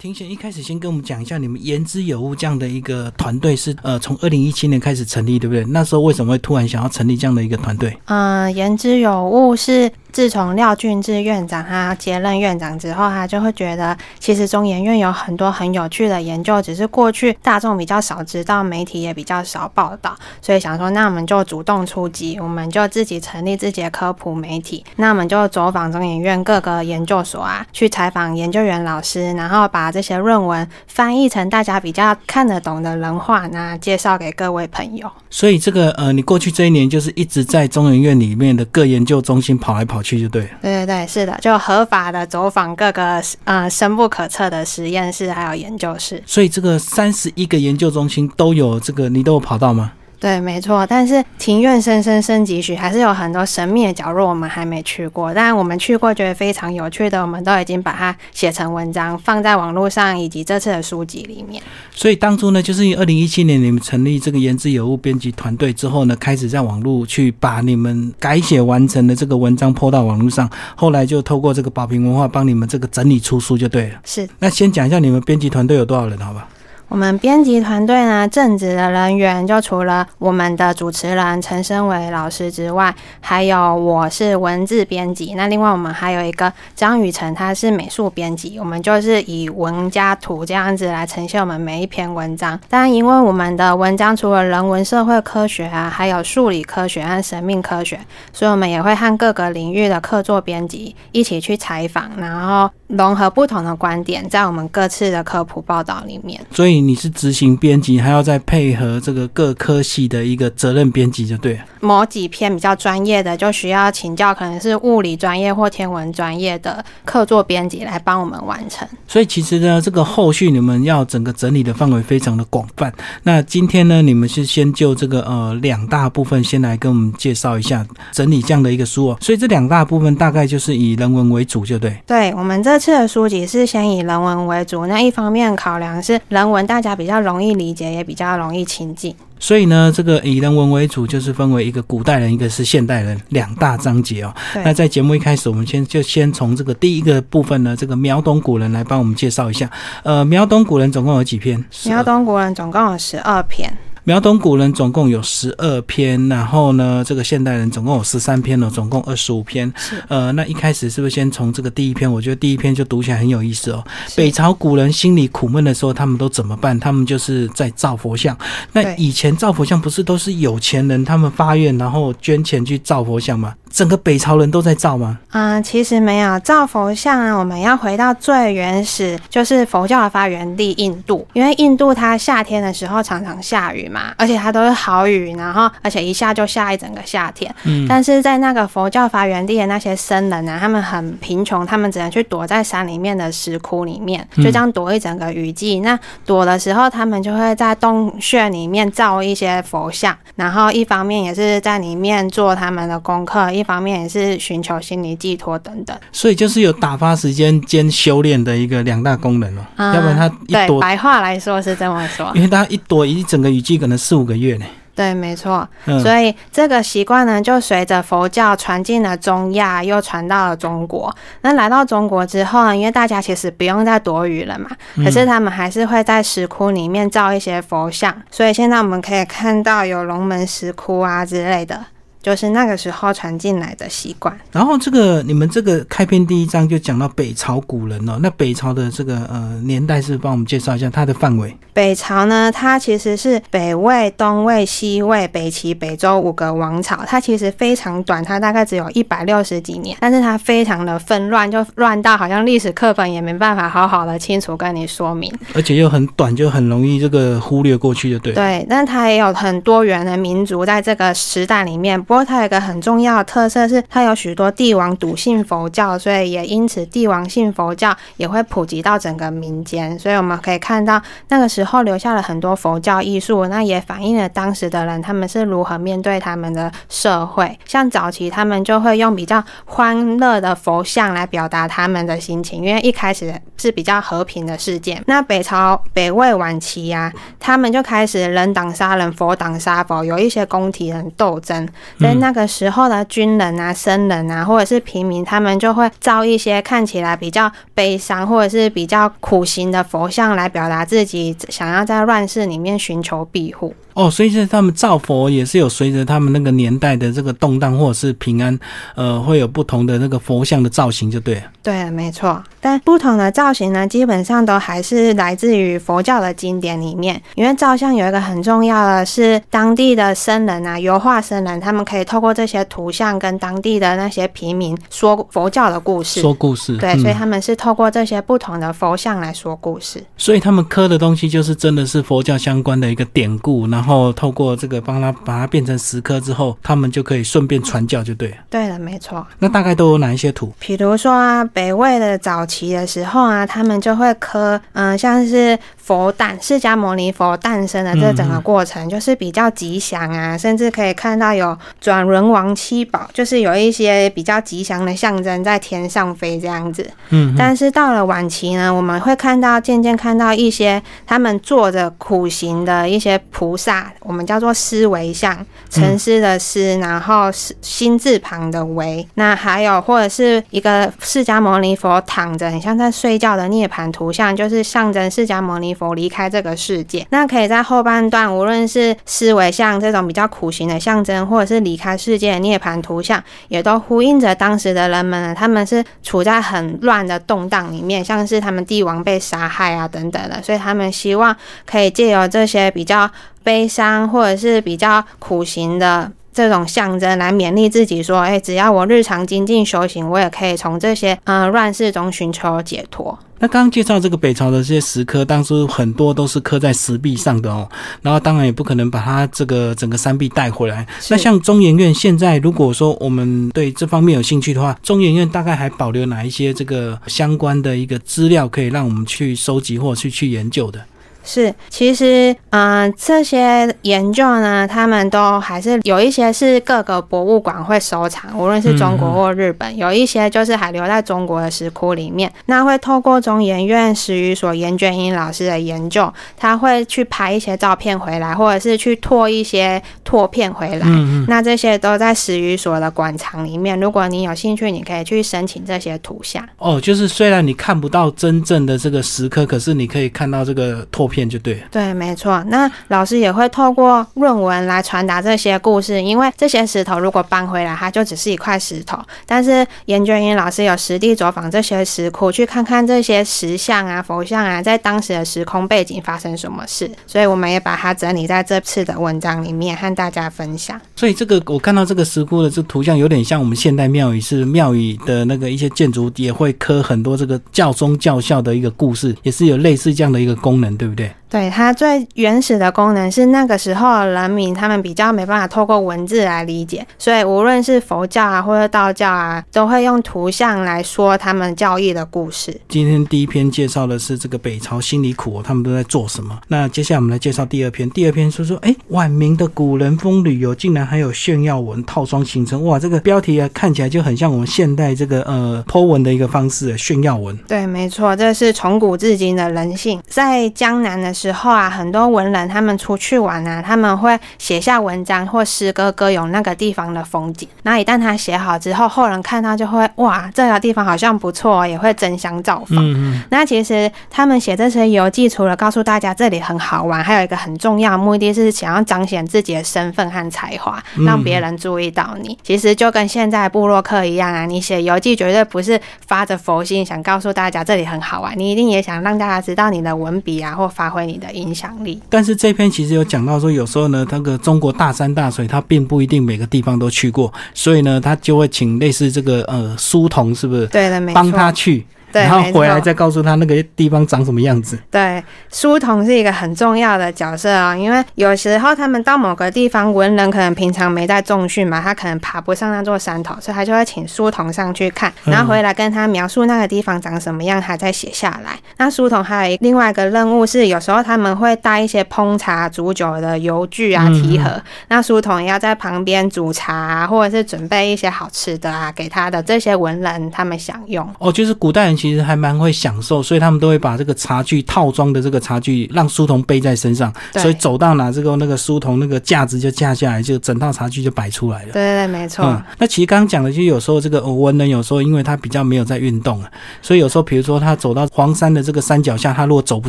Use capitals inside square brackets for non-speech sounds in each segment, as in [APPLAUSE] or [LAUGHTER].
庭贤一开始先跟我们讲一下，你们言之有物这样的一个团队是呃从二零一七年开始成立，对不对？那时候为什么会突然想要成立这样的一个团队？嗯，言之有物是。自从廖俊志院长他接任院长之后，他就会觉得，其实中研院有很多很有趣的研究，只是过去大众比较少知道，媒体也比较少报道，所以想说，那我们就主动出击，我们就自己成立自己的科普媒体，那我们就走访中研院各个研究所啊，去采访研究员老师，然后把这些论文翻译成大家比较看得懂的人话，那介绍给各位朋友。所以这个呃，你过去这一年就是一直在中研院里面的各研究中心跑来跑。去就对，对对对，是的，就合法的走访各个呃深不可测的实验室还有研究室。所以这个三十一个研究中心都有这个，你都有跑到吗？对，没错，但是庭院深深深几许，还是有很多神秘的角落我们还没去过。但我们去过，觉得非常有趣的，我们都已经把它写成文章，放在网络上，以及这次的书籍里面。所以当初呢，就是二零一七年你们成立这个言之有物编辑团队之后呢，开始在网络去把你们改写完成的这个文章抛到网络上，后来就透过这个宝瓶文化帮你们这个整理出书就对了。是，那先讲一下你们编辑团队有多少人，好吧？我们编辑团队呢，正职的人员就除了我们的主持人陈升伟老师之外，还有我是文字编辑。那另外我们还有一个张雨辰，他是美术编辑。我们就是以文加图这样子来呈现我们每一篇文章。当然，因为我们的文章除了人文社会科学啊，还有数理科学和生命科学，所以我们也会和各个领域的客座编辑一起去采访，然后融合不同的观点，在我们各次的科普报道里面。所以。你是执行编辑，还要再配合这个各科系的一个责任编辑，就对了。某几篇比较专业的，就需要请教可能是物理专业或天文专业的客座编辑来帮我们完成。所以其实呢，这个后续你们要整个整理的范围非常的广泛。那今天呢，你们是先就这个呃两大部分先来跟我们介绍一下整理这样的一个书哦。所以这两大部分大概就是以人文为主，就对。对我们这次的书籍是先以人文为主，那一方面考量是人文。大家比较容易理解，也比较容易亲近。所以呢，这个以人文为主，就是分为一个古代人，一个是现代人两大章节哦。那在节目一开始，我们先就先从这个第一个部分呢，这个秒懂古人来帮我们介绍一下。呃，秒懂古人总共有几篇？秒懂古人总共有十二篇。秒懂古人总共有十二篇，然后呢，这个现代人总共有十三篇哦，总共二十五篇。呃，那一开始是不是先从这个第一篇？我觉得第一篇就读起来很有意思哦。北朝古人心里苦闷的时候，他们都怎么办？他们就是在造佛像。那以前造佛像不是都是有钱人他们发愿，然后捐钱去造佛像吗？整个北朝人都在造吗？嗯，其实没有造佛像啊。我们要回到最原始，就是佛教的发源地印度。因为印度它夏天的时候常常下雨嘛，而且它都是好雨，然后而且一下就下一整个夏天。嗯，但是在那个佛教发源地的那些僧人啊，他们很贫穷，他们只能去躲在山里面的石窟里面，就这样躲一整个雨季。那躲的时候，他们就会在洞穴里面造一些佛像，然后一方面也是在里面做他们的功课。一方面也是寻求心理寄托等等，所以就是有打发时间兼修炼的一个两大功能哦。要不然他一躲，白话来说是这么说，因为他一躲一整个雨季可能四五个月呢。对，没错。所以这个习惯呢，就随着佛教传进了中亚，又传到了中国。那来到中国之后呢，因为大家其实不用再躲雨了嘛，可是他们还是会在石窟里面造一些佛像。所以现在我们可以看到有龙门石窟啊之类的。就是那个时候传进来的习惯。然后这个你们这个开篇第一章就讲到北朝古人哦，那北朝的这个呃年代是帮我们介绍一下它的范围。北朝呢，它其实是北魏、东魏、西魏、北齐、北周五个王朝，它其实非常短，它大概只有一百六十几年，但是它非常的纷乱，就乱到好像历史课本也没办法好好的清楚跟你说明。而且又很短，就很容易这个忽略过去，就对。对，但它也有很多元的民族在这个时代里面。不过它有一个很重要的特色是，它有许多帝王笃信佛教，所以也因此帝王信佛教也会普及到整个民间。所以我们可以看到那个时候留下了很多佛教艺术，那也反映了当时的人他们是如何面对他们的社会。像早期他们就会用比较欢乐的佛像来表达他们的心情，因为一开始是比较和平的事件。那北朝北魏晚期呀，他们就开始人挡杀人，佛挡杀佛，有一些宫廷人斗争。在那个时候的军人啊、僧人啊，或者是平民，他们就会造一些看起来比较悲伤或者是比较苦行的佛像，来表达自己想要在乱世里面寻求庇护。哦，所以是他们造佛也是有随着他们那个年代的这个动荡或者是平安，呃，会有不同的那个佛像的造型，就对。对，没错。但不同的造型呢，基本上都还是来自于佛教的经典里面。因为造像有一个很重要的是，当地的僧人啊，油画僧人，他们可以透过这些图像跟当地的那些平民说佛教的故事，说故事。对，所以他们是透过这些不同的佛像来说故事。所以他们刻的东西就是真的是佛教相关的一个典故，然后透过这个帮他把它变成石刻之后，他们就可以顺便传教，就对了。对的，没错。那大概都有哪一些图？比如说啊，北魏的早期的时候啊，他们就会刻，嗯，像是。佛诞，释迦牟尼佛诞生的这整个过程，就是比较吉祥啊，甚至可以看到有转轮王七宝，就是有一些比较吉祥的象征在天上飞这样子。嗯，但是到了晚期呢，我们会看到渐渐看到一些他们做着苦行的一些菩萨，我们叫做思维像，沉思的思，然后心字旁的维。那还有或者是一个释迦牟尼佛躺着，很像在睡觉的涅槃图像，就是象征释迦牟尼。佛离开这个世界，那可以在后半段，无论是思维像这种比较苦行的象征，或者是离开世界的涅槃图像，也都呼应着当时的人们。他们是处在很乱的动荡里面，像是他们帝王被杀害啊等等的，所以他们希望可以借由这些比较悲伤或者是比较苦行的这种象征来勉励自己，说：哎，只要我日常精进修行，我也可以从这些嗯乱世中寻求解脱。那刚刚介绍这个北朝的这些石刻，当初很多都是刻在石壁上的哦。然后当然也不可能把它这个整个山壁带回来。那像中研院现在，如果说我们对这方面有兴趣的话，中研院大概还保留哪一些这个相关的一个资料，可以让我们去收集或去去研究的？是，其实，嗯，这些研究呢，他们都还是有一些是各个博物馆会收藏，无论是中国或日本，有一些就是还留在中国的石窟里面。那会透过中研院史语所严娟英老师的研究，他会去拍一些照片回来，或者是去拓一些拓片回来。嗯那这些都在史语所的馆藏里面。如果你有兴趣，你可以去申请这些图像。哦，就是虽然你看不到真正的这个石刻，可是你可以看到这个拓。片就对，对，没错。那老师也会透过论文来传达这些故事，因为这些石头如果搬回来，它就只是一块石头。但是研究员老师有实地走访这些石窟，去看看这些石像啊、佛像啊，在当时的时空背景发生什么事。所以我们也把它整理在这次的文章里面，和大家分享。所以这个我看到这个石窟的这图像，有点像我们现代庙宇，是庙宇的那个一些建筑也会刻很多这个教宗教校的一个故事，也是有类似这样的一个功能，对不对？day. 对它最原始的功能是那个时候人民他们比较没办法透过文字来理解，所以无论是佛教啊或者道教啊，都会用图像来说他们教义的故事。今天第一篇介绍的是这个北朝心里苦，他们都在做什么？那接下来我们来介绍第二篇。第二篇说说，哎，晚明的古人风旅游竟然还有炫耀文套装形成，哇，这个标题啊看起来就很像我们现代这个呃剖文的一个方式，炫耀文。对，没错，这是从古至今的人性，在江南的。时候啊，很多文人他们出去玩啊，他们会写下文章或诗歌歌咏那个地方的风景。那一旦他写好之后，后人看到就会哇，这个地方好像不错，哦也会争相造访。那其实他们写这些游记，除了告诉大家这里很好玩，还有一个很重要的目的是想要彰显自己的身份和才华，让别人注意到你。其实就跟现在布洛克一样啊，你写游记绝对不是发着佛心想告诉大家这里很好玩，你一定也想让大家知道你的文笔啊，或发挥。你的影响力，但是这篇其实有讲到说，有时候呢，那个中国大山大水，他并不一定每个地方都去过，所以呢，他就会请类似这个呃书童，是不是？对的，没错，帮他去。然后回来再告诉他那个地方长什么样子。对，书童是一个很重要的角色啊，因为有时候他们到某个地方，文人可能平常没在重训嘛，他可能爬不上那座山头，所以他就会请书童上去看，然后回来跟他描述那个地方长什么样，他再写下来。那书童还有另外一个任务是，有时候他们会带一些烹茶煮酒的油具啊、提盒，那书童也要在旁边煮茶，或者是准备一些好吃的啊，给他的这些文人他们享用。哦，就是古代人。其实还蛮会享受，所以他们都会把这个茶具套装的这个茶具让书童背在身上，对所以走到哪这个那个书童那个架子就架下来，就整套茶具就摆出来了。对对对，没错。嗯，那其实刚刚讲的，就有时候这个呃文人有时候因为他比较没有在运动啊，所以有时候比如说他走到黄山的这个山脚下，他如果走不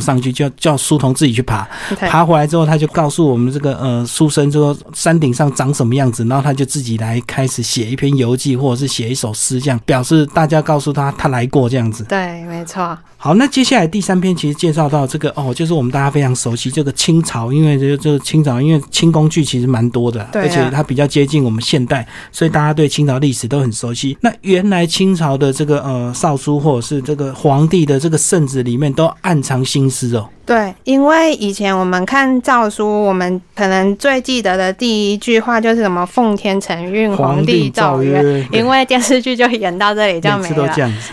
上去，就要叫书童自己去爬，对爬回来之后，他就告诉我们这个呃书生说山顶上长什么样子，然后他就自己来开始写一篇游记或者是写一首诗，这样表示大家告诉他他来过这样子。对，没错。好，那接下来第三篇其实介绍到这个哦，就是我们大家非常熟悉这个清朝，因为这这个清朝，因为清宫剧其实蛮多的，对啊而且它比较接近我们现代，所以大家对清朝历史都很熟悉。那原来清朝的这个呃少书或者是这个皇帝的这个圣旨里面都暗藏心思哦。对，因为以前我们看诏书，我们可能最记得的第一句话就是什么“奉天承运，皇帝诏曰”，因为电视剧就演到这里就没了。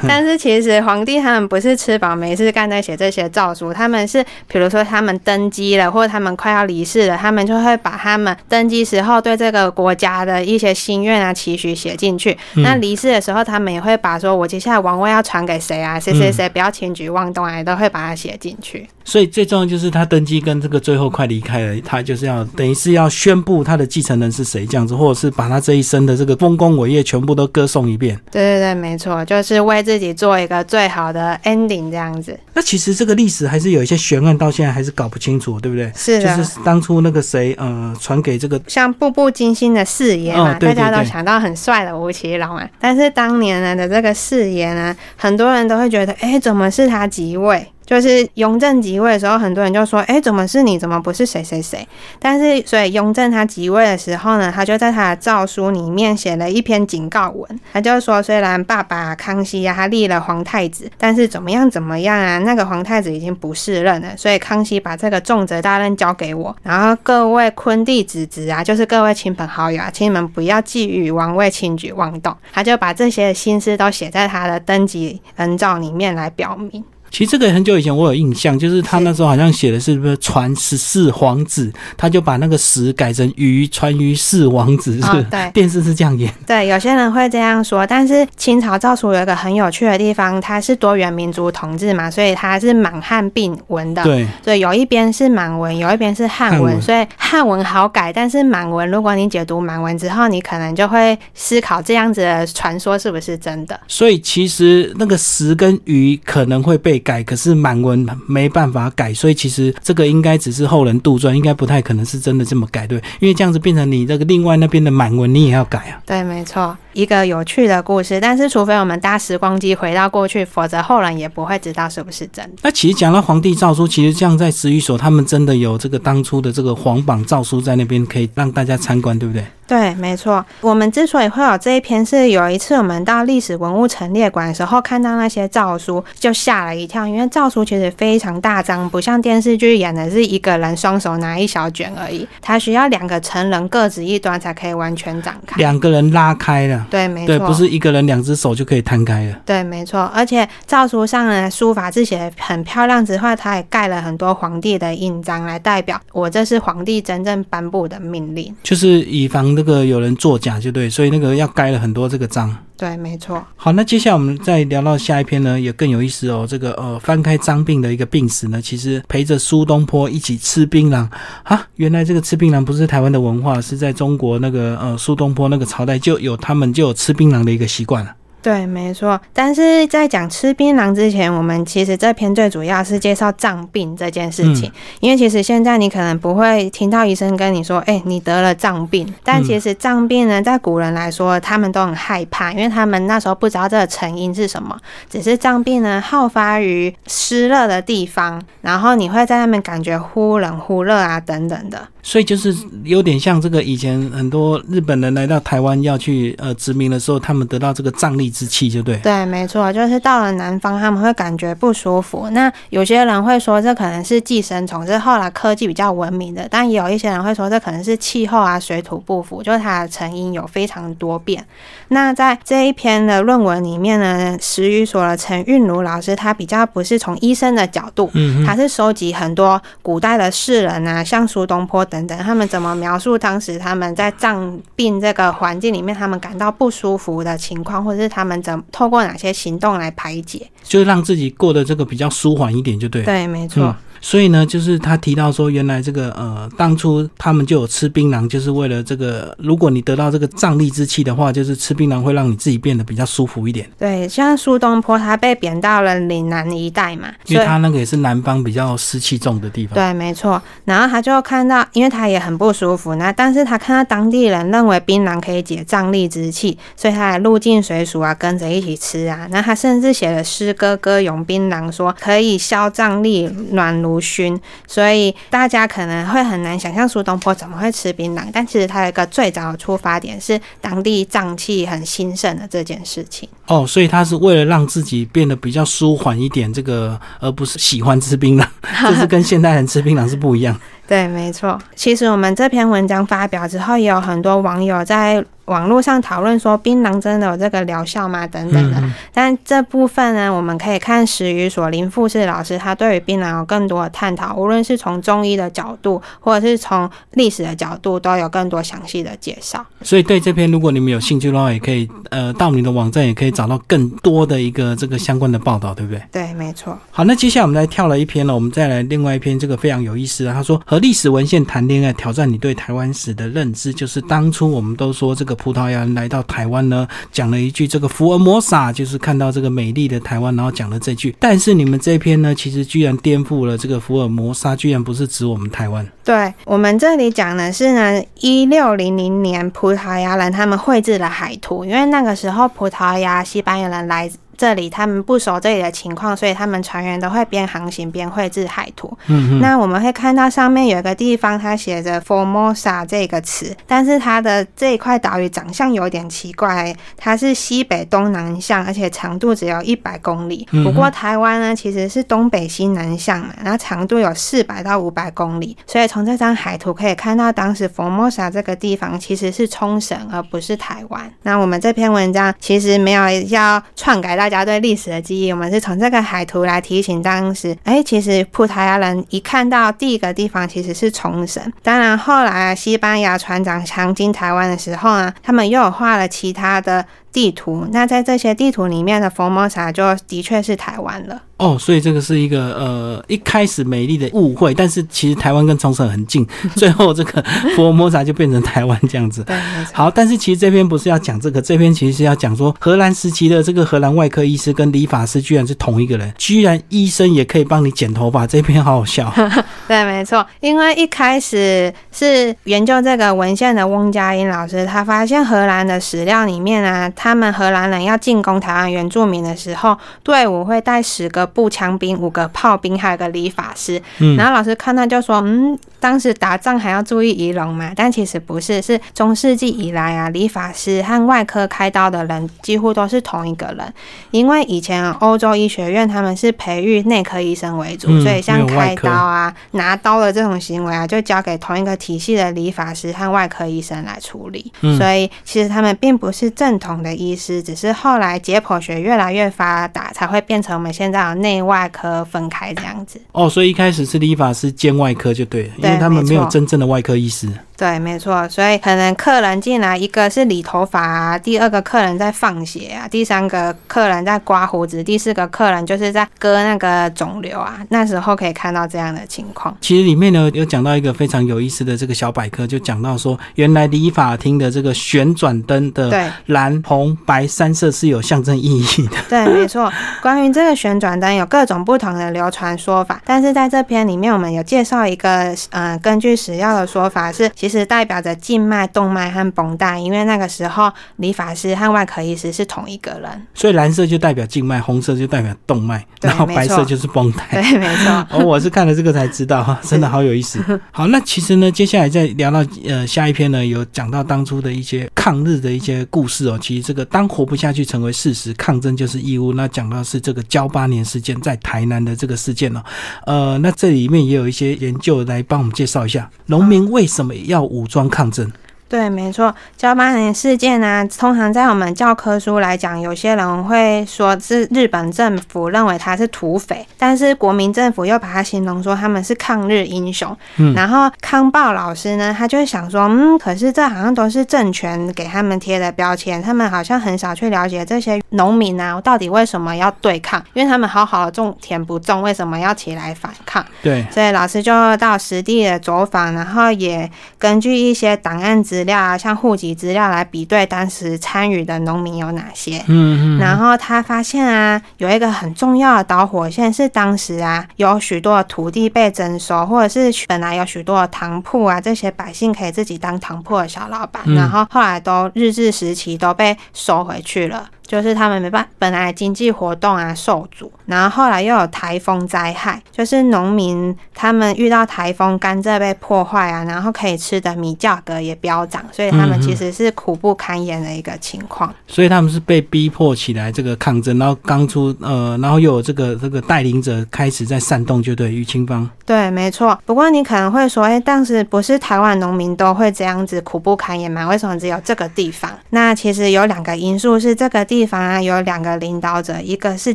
但是其实皇帝他们不是吃饱没事干在写这些诏书，他们是比如说他们登基了，或者他们快要离世了，他们就会把他们登基时候对这个国家的一些心愿啊、期许写进去。嗯那离世的时候，他们也会把说我接下来王位要传给谁啊，谁谁谁不要轻举妄动啊，也都会把它写进去。所以最重要就是他登基跟这个最后快离开了，他就是要等于是要宣布他的继承人是谁这样子，或者是把他这一生的这个丰功伟业全部都歌颂一遍。对对对，没错，就是为自己做一个最好的 ending 这样子。那其实这个历史还是有一些悬案，到现在还是搞不清楚，对不对？是的，就是当初那个谁，呃，传给这个像《步步惊心》的誓言嘛，大家都对想到很帅的吴奇隆啊。但是当年呢的这个誓言呢，很多人都会觉得，哎，怎么是他即位？就是雍正即位的时候，很多人就说：“哎，怎么是你？怎么不是谁谁谁？”但是，所以雍正他即位的时候呢，他就在他的诏书里面写了一篇警告文，他就说：“虽然爸爸康熙呀、他立了皇太子，但是怎么样怎么样啊，那个皇太子已经不是任了，所以康熙把这个重责大任交给我。然后各位坤弟子侄啊，就是各位亲朋好友啊，请你们不要觊觎王位，轻举妄动。”他就把这些心思都写在他的登基恩诏里面来表明。其实这个很久以前我有印象，就是他那时候好像写的是不是传十四皇子，他就把那个十改成于传于四王子，对电视是这样演。对，有些人会这样说，但是清朝诏书有一个很有趣的地方，它是多元民族统治嘛，所以它是满汉并文的。对，所以有一边是满文，有一边是汉文，汉文所以汉文好改，但是满文，如果你解读满文之后，你可能就会思考这样子的传说是不是真的。所以其实那个十跟鱼可能会被改，可是满文没办法改，所以其实这个应该只是后人杜撰，应该不太可能是真的这么改，对？因为这样子变成你这个另外那边的满文你也要改啊。对，没错，一个有趣的故事。但是除非我们搭时光机回到过去，否则后人也不会知道是不是真的。那其实讲到皇帝诏书，其实像在史语所，他们真的有这个当初的这个皇榜诏书在那边可以让大家参观，对不对？对，没错。我们之所以会有这一篇，是有一次我们到历史文物陈列馆的时候，看到那些诏书，就吓了一跳。因为诏书其实非常大张，不像电视剧演的是一个人双手拿一小卷而已，它需要两个成人各执一端才可以完全展开。两个人拉开了，对，没错，对，不是一个人两只手就可以摊开了。对，没错，而且诏书上的，书法字写的很漂亮之外，它也盖了很多皇帝的印章，来代表我这是皇帝真正颁布的命令。就是以防那个有人作假，就对，所以那个要盖了很多这个章。对，没错。好，那接下来我们再聊到下一篇呢，也更有意思哦。这个呃，翻开张病的一个病史呢，其实陪着苏东坡一起吃槟榔啊。原来这个吃槟榔不是台湾的文化，是在中国那个呃苏东坡那个朝代就有他们就有吃槟榔的一个习惯了。对，没错。但是在讲吃槟榔之前，我们其实这篇最主要是介绍脏病这件事情。因为其实现在你可能不会听到医生跟你说：“哎、你得了脏病。”但其实脏病呢，在古人来说，他们都很害怕，因为他们那时候不知道这个成因是什么。只是脏病呢，好发于湿热的地方，然后你会在那边感觉忽冷忽热啊，等等的。所以就是有点像这个以前很多日本人来到台湾要去呃殖民的时候，他们得到这个瘴疠之气，就对。对，没错，就是到了南方，他们会感觉不舒服。那有些人会说这可能是寄生虫，这是后来科技比较文明的，但也有一些人会说这可能是气候啊、水土不服，就是它的成因有非常多变。那在这一篇的论文里面呢，史语所的陈韵如老师他比较不是从医生的角度，嗯他是收集很多古代的士人啊，像苏东坡等等，他们怎么描述当时他们在藏病这个环境里面，他们感到不舒服的情况，或者是他他们怎透过哪些行动来排解，就是让自己过得这个比较舒缓一点，就对。对，没错。所以呢，就是他提到说，原来这个呃，当初他们就有吃槟榔，就是为了这个，如果你得到这个瘴疠之气的话，就是吃槟榔会让你自己变得比较舒服一点。对，像苏东坡他被贬到了岭南一带嘛，因为他那个也是南方比较湿气重的地方。对，没错。然后他就看到，因为他也很不舒服，那但是他看到当地人认为槟榔可以解瘴疠之气，所以他还入境随俗啊，跟着一起吃啊。那他甚至写了诗歌歌咏槟榔，说可以消瘴疠，暖如熏。所以大家可能会很难想象苏东坡怎么会吃槟榔，但其实他有一个最早的出发点是当地瘴气很兴盛的这件事情。哦，所以他是为了让自己变得比较舒缓一点，这个而不是喜欢吃槟榔，[LAUGHS] 就是跟现代人吃槟榔是不一样。对，没错。其实我们这篇文章发表之后，也有很多网友在。网络上讨论说槟榔真的有这个疗效吗？等等的，但这部分呢，我们可以看史语所林富士老师，他对于槟榔有更多的探讨，无论是从中医的角度，或者是从历史的角度，都有更多详细的介绍。所以对这篇，如果你们有兴趣的话，也可以呃到你的网站，也可以找到更多的一个这个相关的报道，对不对？对，没错。好，那接下来我们来跳了一篇了，我们再来另外一篇，这个非常有意思的。他说和历史文献谈恋爱，挑战你对台湾史的认知，就是当初我们都说这个葡萄牙人来到。台湾呢，讲了一句这个福尔摩沙，就是看到这个美丽的台湾，然后讲了这句。但是你们这篇呢，其实居然颠覆了这个福尔摩沙，居然不是指我们台湾。对我们这里讲的是呢，一六零零年葡萄牙人他们绘制了海图，因为那个时候葡萄牙、西班牙人来。这里他们不熟这里的情况，所以他们船员都会边航行边绘制海图。嗯那我们会看到上面有一个地方，它写着 Formosa 这个词，但是它的这一块岛屿长相有点奇怪，它是西北东南向，而且长度只有一百公里。不过台湾呢，其实是东北西南向嘛，然后长度有四百到五百公里。所以从这张海图可以看到，当时 Formosa 这个地方其实是冲绳，而不是台湾。那我们这篇文章其实没有要篡改到。大家对历史的记忆，我们是从这个海图来提醒当时，哎，其实葡萄牙人一看到第一个地方其实是冲绳。当然，后来西班牙船长强经台湾的时候呢，他们又有画了其他的。地图，那在这些地图里面的佛摩萨就的确是台湾了。哦，所以这个是一个呃一开始美丽的误会，但是其实台湾跟冲绳很近，[LAUGHS] 最后这个佛摩萨就变成台湾这样子。对，好，但是其实这篇不是要讲这个，这篇其实是要讲说荷兰时期的这个荷兰外科医师跟理发师居然是同一个人，居然医生也可以帮你剪头发，这篇好好笑。[LAUGHS] 对，没错，因为一开始是研究这个文献的翁佳音老师，他发现荷兰的史料里面啊。他们荷兰人要进攻台湾原住民的时候，队伍会带十个步枪兵、五个炮兵，还有个理发师。然后老师看到就说：“嗯，当时打仗还要注意仪容嘛？”但其实不是，是中世纪以来啊，理发师和外科开刀的人几乎都是同一个人。因为以前欧洲医学院他们是培育内科医生为主，所以像开刀啊、拿刀的这种行为啊，就交给同一个体系的理发师和外科医生来处理。所以其实他们并不是正统的。医师只是后来解剖学越来越发达，才会变成我们现在的内外科分开这样子。哦，所以一开始是理发师兼外科就对了，因为他们没有真正的外科医师。对，没错，所以可能客人进来，一个是理头发啊，第二个客人在放血啊，第三个客人在刮胡子，第四个客人就是在割那个肿瘤啊。那时候可以看到这样的情况。其实里面呢有讲到一个非常有意思的这个小百科，就讲到说，原来理发厅的这个旋转灯的蓝、红、白三色是有象征意义的。对，没错。关于这个旋转灯有各种不同的流传说法，但是在这篇里面我们有介绍一个，嗯，根据史料的说法是，其实代表着静脉、动脉和绷带，因为那个时候理发师和外科医师是同一个人，所以蓝色就代表静脉，红色就代表动脉，然后白色就是绷带。[LAUGHS] 对，没错。[LAUGHS] 哦，我是看了这个才知道哈，真的 [LAUGHS] 好有意思。好，那其实呢，接下来再聊到呃下一篇呢，有讲到当初的一些抗日的一些故事哦。其实这个当活不下去成为事实，抗争就是义务。那讲到是这个交八年事件在台南的这个事件呢，呃，那这里面也有一些研究来帮我们介绍一下农民为什么要武装。抗争。对，没错，交八年事件呢，通常在我们教科书来讲，有些人会说是日本政府认为他是土匪，但是国民政府又把他形容说他们是抗日英雄。嗯，然后康报老师呢，他就想说，嗯，可是这好像都是政权给他们贴的标签，他们好像很少去了解这些农民啊，到底为什么要对抗？因为他们好好的种田不种，为什么要起来反抗？对，所以老师就到实地的走访，然后也根据一些档案资料啊，像户籍资料来比对当时参与的农民有哪些。嗯嗯，然后他发现啊，有一个很重要的导火线是当时啊，有许多的土地被征收，或者是本来有许多的糖铺啊，这些百姓可以自己当糖铺的小老板，嗯然后后来都日治时期都被收回去了。就是他们没办本来经济活动啊受阻，然后后来又有台风灾害，就是农民他们遇到台风，甘蔗被破坏啊，然后可以吃的米价格也飙涨，所以他们其实是苦不堪言的一个情况。所以他们是被逼迫起来这个抗争，然后刚出呃，然后又有这个这个带领者开始在煽动，就对于清芳，对，没错。不过你可能会说，哎，当时不是台湾农民都会这样子苦不堪言吗？为什么只有这个地方？那其实有两个因素，是这个地方啊有两个领导者，一个是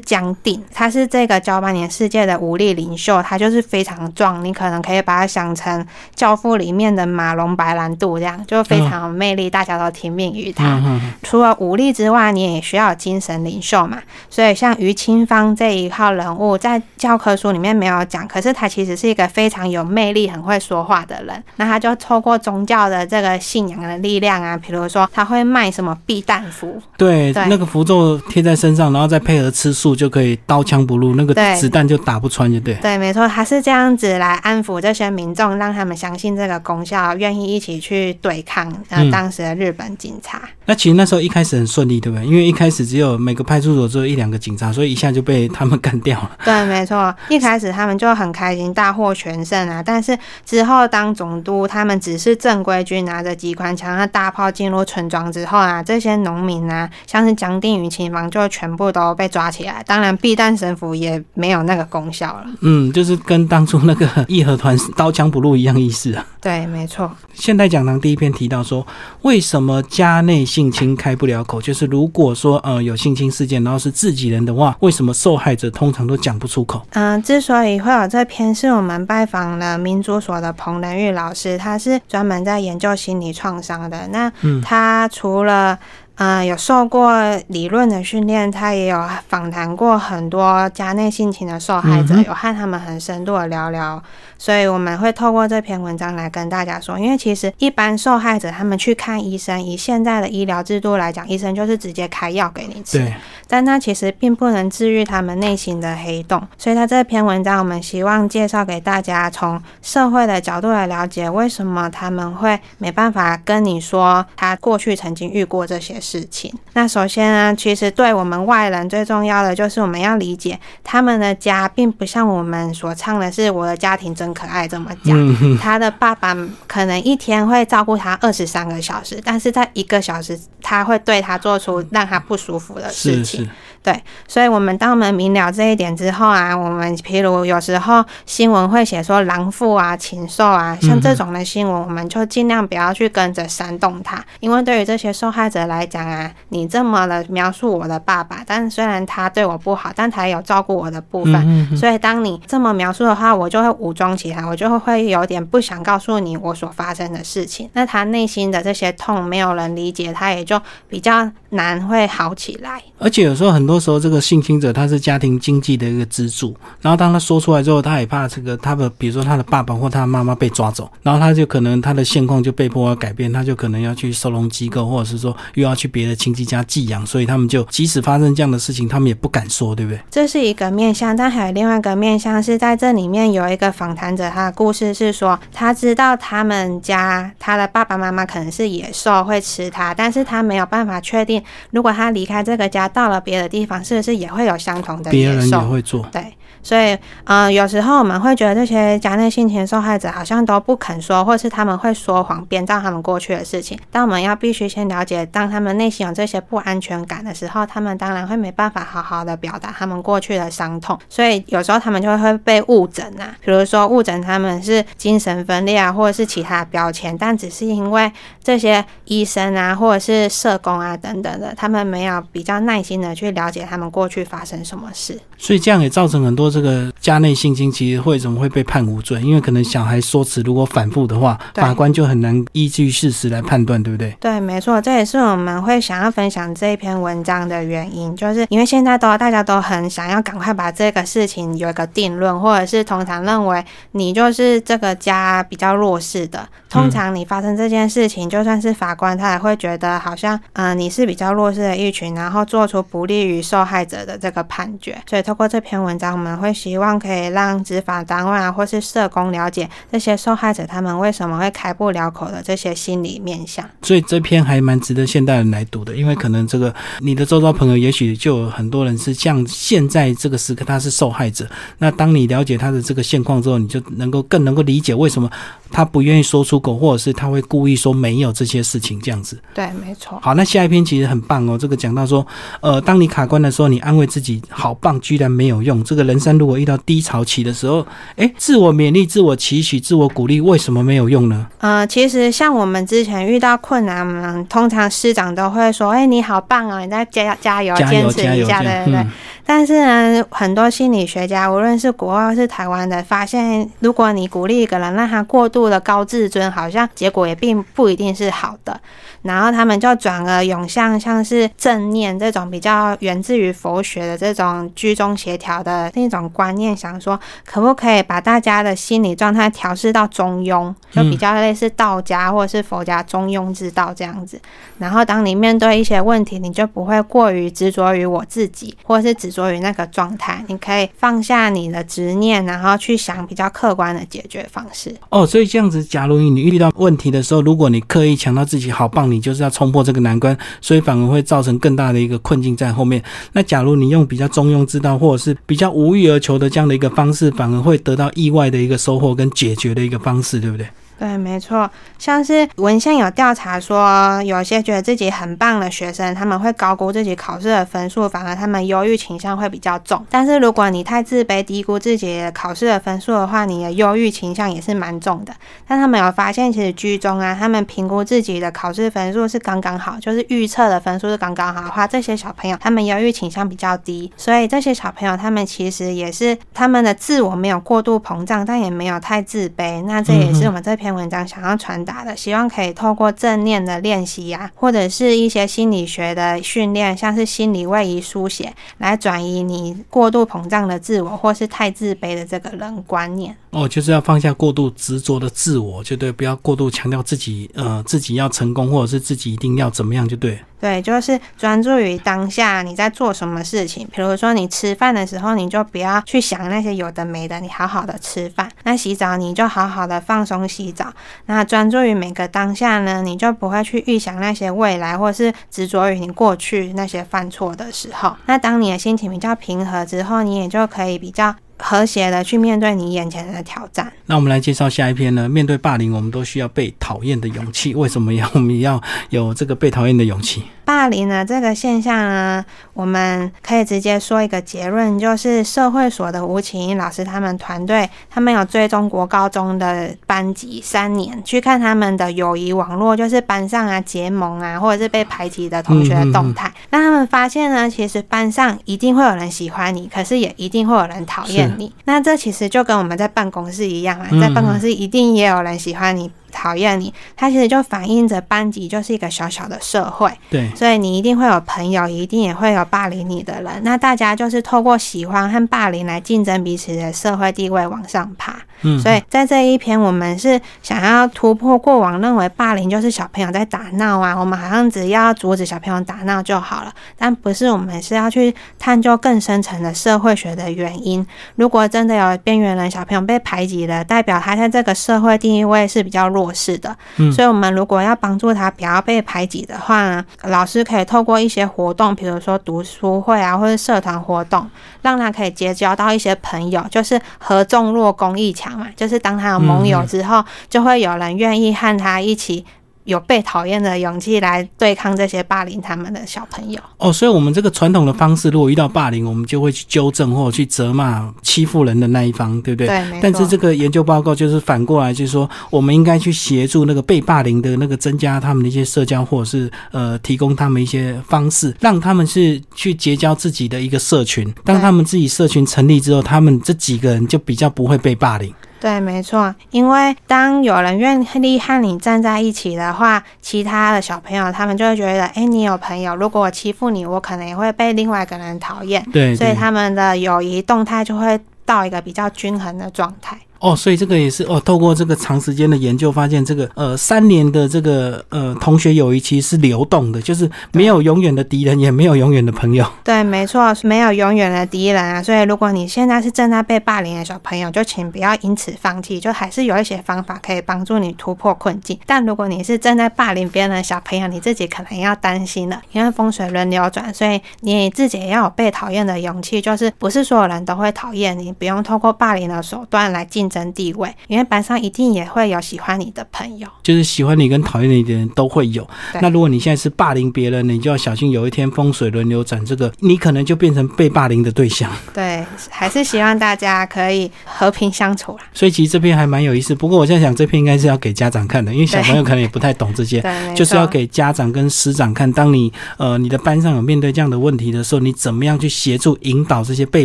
江定，他是这个交八年世界的武力领袖，他就是非常壮，你可能可以把他想成《教父》里面的马龙白兰度这样，就非常有魅力，大家都听命于他。除了武力之外，你也需要精神领袖嘛。所以像于清芳这一号人物，在教科书里面没有讲，可是他其实是一个非常有魅力、很会说话的人。那他就透过宗教的这个信仰的力量啊，比如说他会卖什么避弹符，对，对那个符咒贴在身上，然后再配合吃素，就可以刀枪不入，那个子弹就打不穿，就对。对，没错，他是这样子来安抚这些民众，让他们相信这个功效，愿意一起去对抗呃嗯当时的日本警察。那其实那时候一开始很顺利，对不对？因为一开始只有每个派出所只有一两个警察，所以一下就被他们干掉了。[LAUGHS] 对，没错，一开始他们就很开心，大获全胜啊。但是之后当总督，他们只是正规军拿着机关枪和大炮进入村庄之后啊，这些农民啊，像是江定与秦房就全部都被抓起来。当然，避弹神符也没有那个功效了。嗯，就是跟当初那个 [LAUGHS] 义和团刀枪不入一样意思啊。对，没错。现代讲堂第一篇提到说，为什么家内性侵开不了口？就是如果说呃有性侵事件，然后是自己人的话，为什么受害者通常都讲不出口？嗯，之所以会有这篇，是我们拜访了民族所的彭仁玉老师，他是专门在研究心理创伤的。那嗯他除了呃有受过理论的训练，他也有访谈过很多家内性侵的受害者，嗯有和他们很深度的聊聊。所以我们会透过这篇文章来跟大家说，因为其实一般受害者他们去看医生，以现在的医疗制度来讲，医生就是直接开药给你吃。对，但他其实并不能治愈他们内心的黑洞，所以他这篇文章，我们希望介绍给大家，从社会的角度来了解为什么他们会没办法跟你说他过去曾经遇过这些事情。那首先呢，其实对我们外人最重要的就是我们要理解他们的家，并不像我们所唱的是“我的家庭真可爱”这么讲。嗯，他的爸爸可能一天会照顾他二十三个小时，但是在一个小时，他会对他做出让他不舒服的事是情。是，所以，我们当我们明了这一点之后啊，我们譬如有时候新闻会写说狼妇啊、禽兽啊，像这种的新闻，我们就尽量不要去跟着煽动他，因为对于这些受害者来讲啊，你这么的描述我的爸爸，但虽然他对我不好，但他也有照顾我的部分。所以，当你这么描述的话，我就会武装起来，我就会有点不想告诉你我所发生的事情。那他内心的这些痛，没有人理解，他也就比较难会好起来。而且有时候很多时候，这个性侵者他是家庭经济的一个支柱，然后当他说出来之后，他也怕这个他的，比如说他的爸爸或他的妈妈被抓走，然后他就可能他的现况就被迫要改变，他就可能要去收容机构，或者是说又要去别的亲戚家寄养，所以他们就即使发生这样的事情，他们也不敢说，对不对？这是一个面向，但还有另外一个面向是在这里面有一个访谈者，他的故事是说，他知道他们家他的爸爸妈妈可能是野兽会吃他，但是他没有办法确定，如果他离开这个家到了别的地方，是不是也会有相同的别人也？会做，对，所以，嗯、有时候我们会觉得这些家内性侵受害者好像都不肯说，或是他们会说谎，编造他们过去的事情。但我们要必须先了解，当他们内心有这些不安全感的时候，他们当然会没办法好好的表达他们过去的伤痛，所以有时候他们就会被误诊啊，比如说误诊他们是精神分裂啊，或者是其他标签，但只是因为这些医生啊，或者是社工啊等等的，他们没有比较耐心的去了解解他们过去发生什么事。所以这样也造成很多这个家内性侵，其实会怎么会被判无罪？因为可能小孩说辞如果反复的话，法官就很难依据事实来判断，对不对？对，没错，这也是我们会想要分享这一篇文章的原因，就是因为现在都大家都很想要赶快把这个事情有一个定论，或者是通常认为你就是这个家比较弱势的。通常你发生这件事情，就算是法官，他也会觉得好像，嗯，你是比较弱势的一群，然后做出不利于受害者的这个判决。所以透过这篇文章，我们会希望可以让执法单位啊，或是社工了解这些受害者他们为什么会开不了口的这些心理面向。所以这篇还蛮值得现代人来读的，因为可能这个你的周遭朋友，也许就有很多人是像现在这个时刻他是受害者。那当你了解他的这个现况之后，你就能够更能够理解为什么他不愿意说出口。或者是他会故意说没有这些事情这样子，对，没错。好，那下一篇其实很棒哦。这个讲到说，呃，当你卡关的时候，你安慰自己好棒，居然没有用。这个人生如果遇到低潮期的时候，哎，自我勉励、自我期许、自我鼓励，为什么没有用呢？呃，其实像我们之前遇到困难，嘛，通常师长都会说，哎，你好棒哦，你再加加油，坚持一下，对对对？但是呢，很多心理学家，无论是国外或是台湾的，发现如果你鼓励一个人，让他过度的高自尊，好像结果也并不一定是好的。然后他们就转而涌向像是正念这种比较源自于佛学的这种居中协调的那种观念，想说可不可以把大家的心理状态调试到中庸，就比较类似道家或者是佛家中庸之道这样子。然后当你面对一些问题，你就不会过于执着于我自己，或者是执着于那个状态，你可以放下你的执念，然后去想比较客观的解决方式。哦，所以这样子，假如你遇到问题的时候，如果你刻意强调自己好棒，你就是要冲破这个难关，所以反而会造成更大的一个困境在后面。那假如你用比较中庸之道，或者是比较无欲而求的这样的一个方式，反而会得到意外的一个收获跟解决的一个方式，对不对？对，没错，像是文献有调查说，有些觉得自己很棒的学生，他们会高估自己考试的分数，反而他们忧郁倾向会比较重。但是如果你太自卑，低估自己考试的分数的话，你的忧郁倾向也是蛮重的。但他们有发现，其实居中啊，他们评估自己的考试分数是刚刚好，就是预测的分数是刚刚好的话，这些小朋友他们忧郁倾向比较低。所以这些小朋友他们其实也是他们的自我没有过度膨胀，但也没有太自卑。那这也是我们这篇。篇文章想要传达的，希望可以透过正念的练习呀，或者是一些心理学的训练，像是心理位移书写，来转移你过度膨胀的自我，或是太自卑的这个人观念。哦，就是要放下过度执着的自我，就对，不要过度强调自己，呃，自己要成功，或者是自己一定要怎么样，就对。对，就是专注于当下你在做什么事情。比如说你吃饭的时候，你就不要去想那些有的没的，你好好的吃饭。那洗澡你就好好的放松洗澡。那专注于每个当下呢，你就不会去预想那些未来，或是执着于你过去那些犯错的时候。那当你的心情比较平和之后，你也就可以比较。和谐的去面对你眼前的挑战。那我们来介绍下一篇呢？面对霸凌，我们都需要被讨厌的勇气。为什么要我们要有这个被讨厌的勇气？霸凌呢这个现象呢，我们可以直接说一个结论，就是社会所的吴启英老师他们团队，他们有追踪国高中的班级三年，去看他们的友谊网络，就是班上啊结盟啊，或者是被排挤的同学的动态。那他们发现呢，其实班上一定会有人喜欢你，可是也一定会有人讨厌你。那这其实就跟我们在办公室一样啊，在办公室一定也有人喜欢你。讨厌你，它其实就反映着班级就是一个小小的社会，对，所以你一定会有朋友，一定也会有霸凌你的人。那大家就是透过喜欢和霸凌来竞争彼此的社会地位往上爬。嗯，所以在这一篇，我们是想要突破过往认为霸凌就是小朋友在打闹啊，我们好像只要阻止小朋友打闹就好了，但不是，我们是要去探究更深层的社会学的原因。如果真的有边缘人小朋友被排挤了，代表他在这个社会地位是比较弱。势的，嗯所以，我们如果要帮助他不要被排挤的话呢，老师可以透过一些活动，比如说读书会啊，或者社团活动，让他可以结交到一些朋友，就是合众若公益强嘛，就是当他有盟友之后，就会有人愿意和他一起有被讨厌的勇气来对抗这些霸凌他们的小朋友。哦，所以我们这个传统的方式，如果遇到霸凌，我们就会去纠正或者去责骂欺负人的那一方，对不对？对。但是这个研究报告就是反过来，就是说我们应该去协助那个被霸凌的那个增加他们的一些社交，或者是呃提供他们一些方式，让他们是去结交自己的一个社群。当他们自己社群成立之后，他们这几个人就比较不会被霸凌。对，没错，因为当有人愿意和你站在一起的话，其他的小朋友他们就会觉得，哎，你有朋友，如果我欺负你，我可能也会被另外一个人讨厌。对，所以他们的友谊动态就会到一个比较均衡的状态。哦，所以这个也是哦，透过这个长时间的研究，发现这个呃三年的这个呃同学友谊其实是流动的，就是没有永远的敌人，也没有永远的朋友。对，没错，没有永远的敌人啊。所以如果你现在是正在被霸凌的小朋友，就请不要因此放弃，就还是有一些方法可以帮助你突破困境。但如果你是正在霸凌别人的小朋友，你自己可能要担心了，因为风水轮流转，所以你自己也要有被讨厌的勇气，就是不是所有人都会讨厌你，不用透过霸凌的手段来进。争地位，因为班上一定也会有喜欢你的朋友，就是喜欢你跟讨厌你的人都会有。那如果你现在是霸凌别人，你就要小心，有一天风水轮流转，这个你可能就变成被霸凌的对象。对，还是希望大家可以和平相处啦。所以其实这篇还蛮有意思。不过我现在想，这篇应该是要给家长看的，因为小朋友可能也不太懂这些，就是要给家长跟师长看。当你呃你的班上有面对这样的问题的时候，你怎么样去协助引导这些被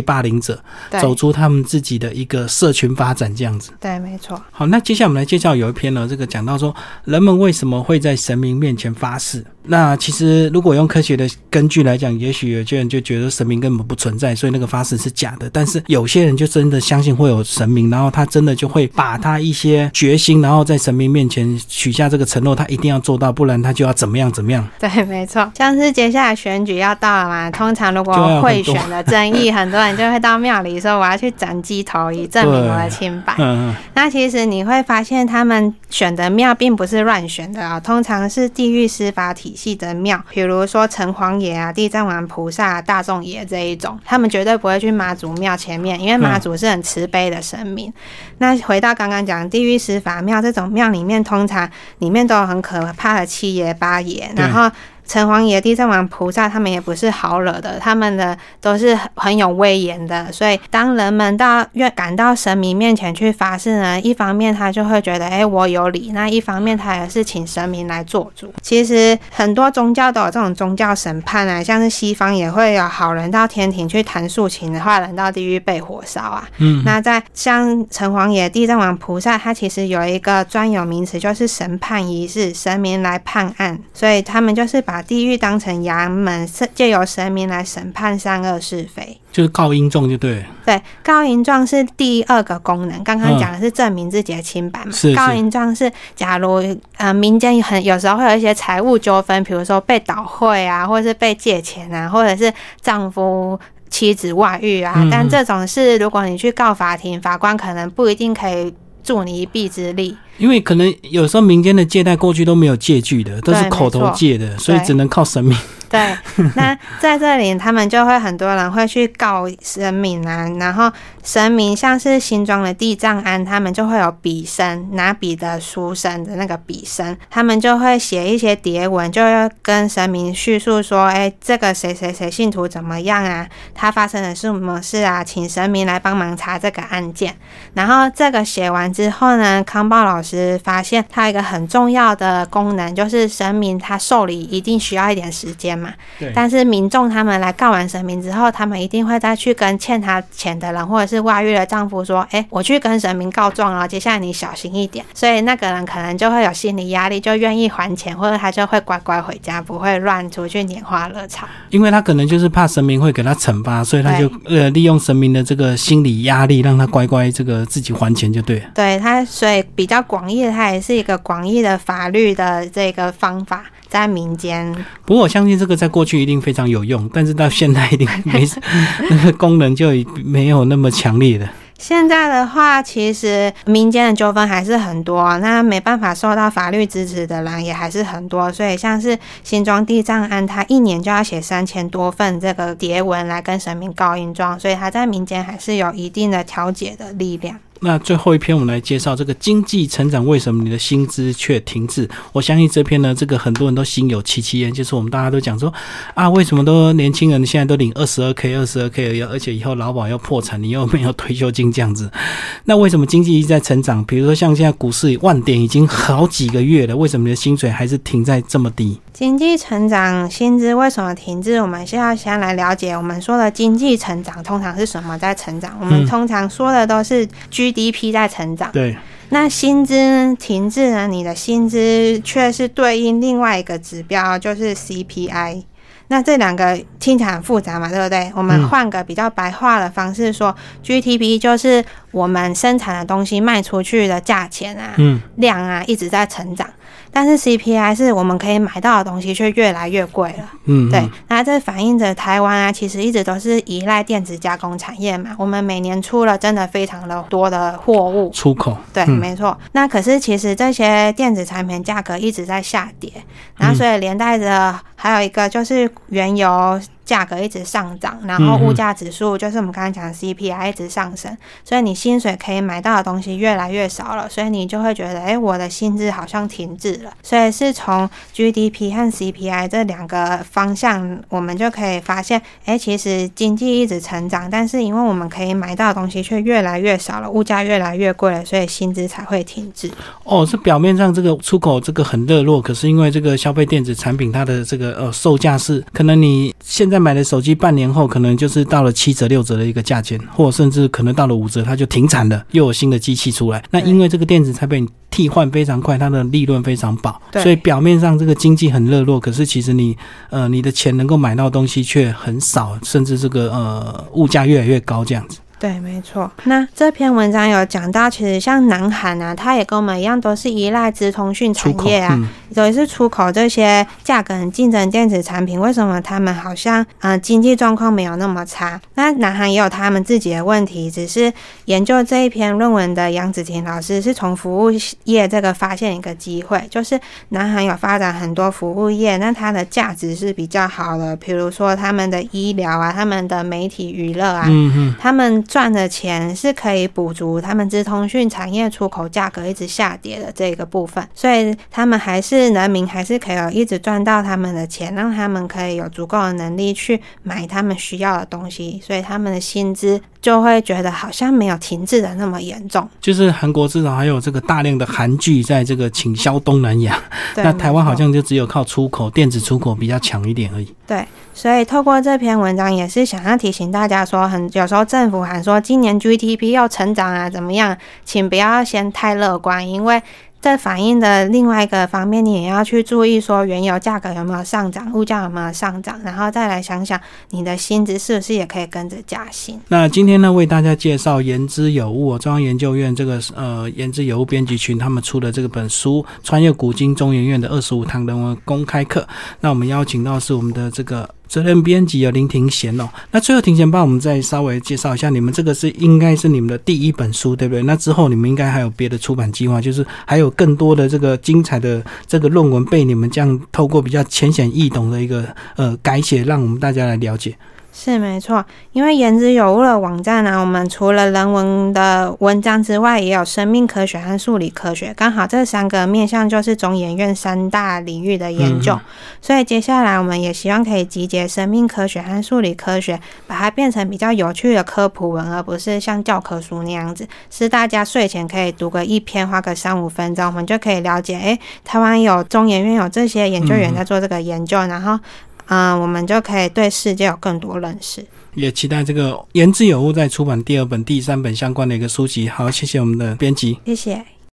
霸凌者走出他们自己的一个社群发展？这样子，对，没错。好，那接下来我们来介绍有一篇呢，这个讲到说人们为什么会在神明面前发誓。那其实如果用科学的根据来讲，也许有些人就觉得神明根本不存在，所以那个发誓是假的。但是有些人就真的相信会有神明，然后他真的就会把他一些决心，然后在神明面前许下这个承诺，他一定要做到，不然他就要怎么样怎么样。[LAUGHS] 对，没错。像是接下来选举要到了嘛，通常如果贿选的争议，很多人就会到庙里说我要去斩鸡头，以证明我的清白。嗯嗯。那其实你会发现，他们选的庙并不是乱选的啊，通常是地狱司法体系的庙，比如说城隍爷啊、地藏王菩萨、大众爷这一种，他们绝对不会去妈祖庙前面，因为妈祖是很慈悲的神明。那回到刚刚讲地狱司法庙这种庙里面，通常里面都有很可怕的七爷八爷，然后。城隍爷、地藏王菩萨，他们也不是好惹的，他们的都是很有威严的。所以，当人们到愿赶到神明面前去发誓呢，一方面他就会觉得，哎，我有理；那一方面他也是请神明来做主。其实很多宗教都有这种宗教审判啊，像是西方也会有好人到天庭去弹竖琴，坏人到地狱被火烧啊。嗯，那在像城隍爷、地藏王菩萨，他其实有一个专有名词，就是审判仪式，神明来判案，所以他们就是把。地狱当成衙门，借由神明来审判善恶是非，就是告阴状就对。对，告阴状是第二个功能。刚刚讲的是证明自己的清白嘛？告阴状是假如呃民间很有时候会有一些财务纠纷，比如说被倒汇啊，或者是被借钱啊，或者是丈夫妻子外遇啊。但这种事，如果你去告法庭，法官可能不一定可以助你一臂之力。因为可能有时候民间的借贷过去都没有借据的，都是口头借的，所以只能靠神明。对，[LAUGHS] 那在这里他们就会很多人会去告神明啊，然后神明像是新庄的地藏庵，他们就会有笔生拿笔的书生的那个笔生，他们就会写一些牒文，就要跟神明叙述说，哎，这个谁谁谁信徒怎么样啊？他发生的是什么事啊？请神明来帮忙查这个案件。然后这个写完之后呢，康豹老师发现它一个很重要的功能，就是神明他受理一定需要一点时间。嘛，但是民众他们来告完神明之后，他们一定会再去跟欠他钱的人或者是外遇的丈夫说：“哎，我去跟神明告状了，接下来你小心一点。”所以那个人可能就会有心理压力，就愿意还钱，或者他就会乖乖回家，不会乱出去拈花惹草。因为他可能就是怕神明会给他惩罚，所以他就呃利用神明的这个心理压力，让他乖乖这个自己还钱就对了。对他，所以比较广义的，他也是一个广义的法律的这个方法。在民间，不过我相信这个在过去一定非常有用，但是到现在一定没 [LAUGHS] 那个功能就没有那么强烈的。现在的话，其实民间的纠纷还是很多，那没办法受到法律支持的人也还是很多，所以像是新庄地藏庵，他一年就要写三千多份这个牒文来跟神明告印状，所以他在民间还是有一定的调解的力量。那最后一篇，我们来介绍这个经济成长为什么你的薪资却停滞？我相信这篇呢，这个很多人都心有戚戚焉，就是我们大家都讲说啊，为什么都年轻人现在都领二十二 k、二十二 k 而且以后劳保要破产，你又没有退休金这样子，那为什么经济一直在成长？比如说像现在股市万点已经好几个月了，为什么你的薪水还是停在这么低？经济成长薪资为什么停滞？我们现在先来了解，我们说的经济成长通常是什么在成长？我们通常说的都是 GDP 在成长。对。那薪资停滞呢？你的薪资却是对应另外一个指标，就是 CPI。那这两个听起来很复杂嘛，对不对？我们换个比较白话的方式说，GTP 就是我们生产的东西卖出去的价钱啊，量啊一直在成长。但是 CPI 是我们可以买到的东西却越来越贵了，嗯，对，那这反映着台湾啊，其实一直都是依赖电子加工产业嘛，我们每年出了真的非常的多的货物。出口，对，没错。那可是其实这些电子产品价格一直在下跌，然后所以连带着还有一个就是原油。价格一直上涨，然后物价指数就是我们刚才讲的 CPI 一直上升，所以你薪水可以买到的东西越来越少了，所以你就会觉得，哎，我的薪资好像停滞了。所以是从 GDP 和 CPI 这两个方向，我们就可以发现，哎，其实经济一直成长，但是因为我们可以买到的东西却越来越少了，物价越来越贵了，所以薪资才会停滞。哦，是表面上这个出口这个很热络，可是因为这个消费电子产品它的这个呃售价是可能你现在。买的手机半年后可能就是到了七折六折的一个价钱，或甚至可能到了五折，它就停产了，又有新的机器出来。那因为这个电子产品替换非常快，它的利润非常薄，所以表面上这个经济很热络，可是其实你呃你的钱能够买到东西却很少，甚至这个呃物价越来越高这样子。对，没错。那这篇文章有讲到，其实像南韩啊，它也跟我们一样，都是依赖资通讯产业啊，尤其是出口这些价格很竞争电子产品。为什么他们好像嗯经济状况没有那么差？那南韩也有他们自己的问题，只是研究这一篇论文的杨子婷老师是从服务业这个发现一个机会，就是南韩有发展很多服务业，那它的价值是比较好的，比如说他们的医疗啊，他们的媒体娱乐啊，嗯他们。赚的钱是可以补足他们之通讯产业出口价格一直下跌的这个部分，所以他们还是人民还是可以一直赚到他们的钱，让他们可以有足够的能力去买他们需要的东西，所以他们的薪资就会觉得好像没有停滞的那么严重。就是韩国至少还有这个大量的韩剧在这个倾销东南亚，那台湾好像就只有靠出口电子出口比较强一点而已。对，所以透过这篇文章也是想要提醒大家说，很有时候政府还说今年 GDP 要成长啊，怎么样，请不要先太乐观，因为。这反映的另外一个方面，你也要去注意说原油价格有没有上涨，物价有没有上涨，然后再来想想你的薪资是不是也可以跟着加薪。那今天呢，为大家介绍言之有物中央研究院这个呃言之有物编辑群他们出的这个本书《穿越古今中研院的二十五堂人文公开课》。那我们邀请到是我们的这个。责任编辑有林庭贤哦，那最后庭贤帮我们再稍微介绍一下，你们这个是应该是你们的第一本书，对不对？那之后你们应该还有别的出版计划，就是还有更多的这个精彩的这个论文被你们这样透过比较浅显易懂的一个呃改写，让我们大家来了解。是没错，因为言之有物的网站呢，我们除了人文的文章之外，也有生命科学和数理科学，刚好这三个面向就是中研院三大领域的研究。所以接下来我们也希望可以集结生命科学和数理科学，把它变成比较有趣的科普文，而不是像教科书那样子，是大家睡前可以读个一篇，花个三五分钟，我们就可以了解，诶，台湾有中研院有这些研究员在做这个研究，然后。嗯，我们就可以对世界有更多认识。也期待这个言之有物在出版第二本、第三本相关的一个书籍。好，谢谢我们的编辑，谢谢。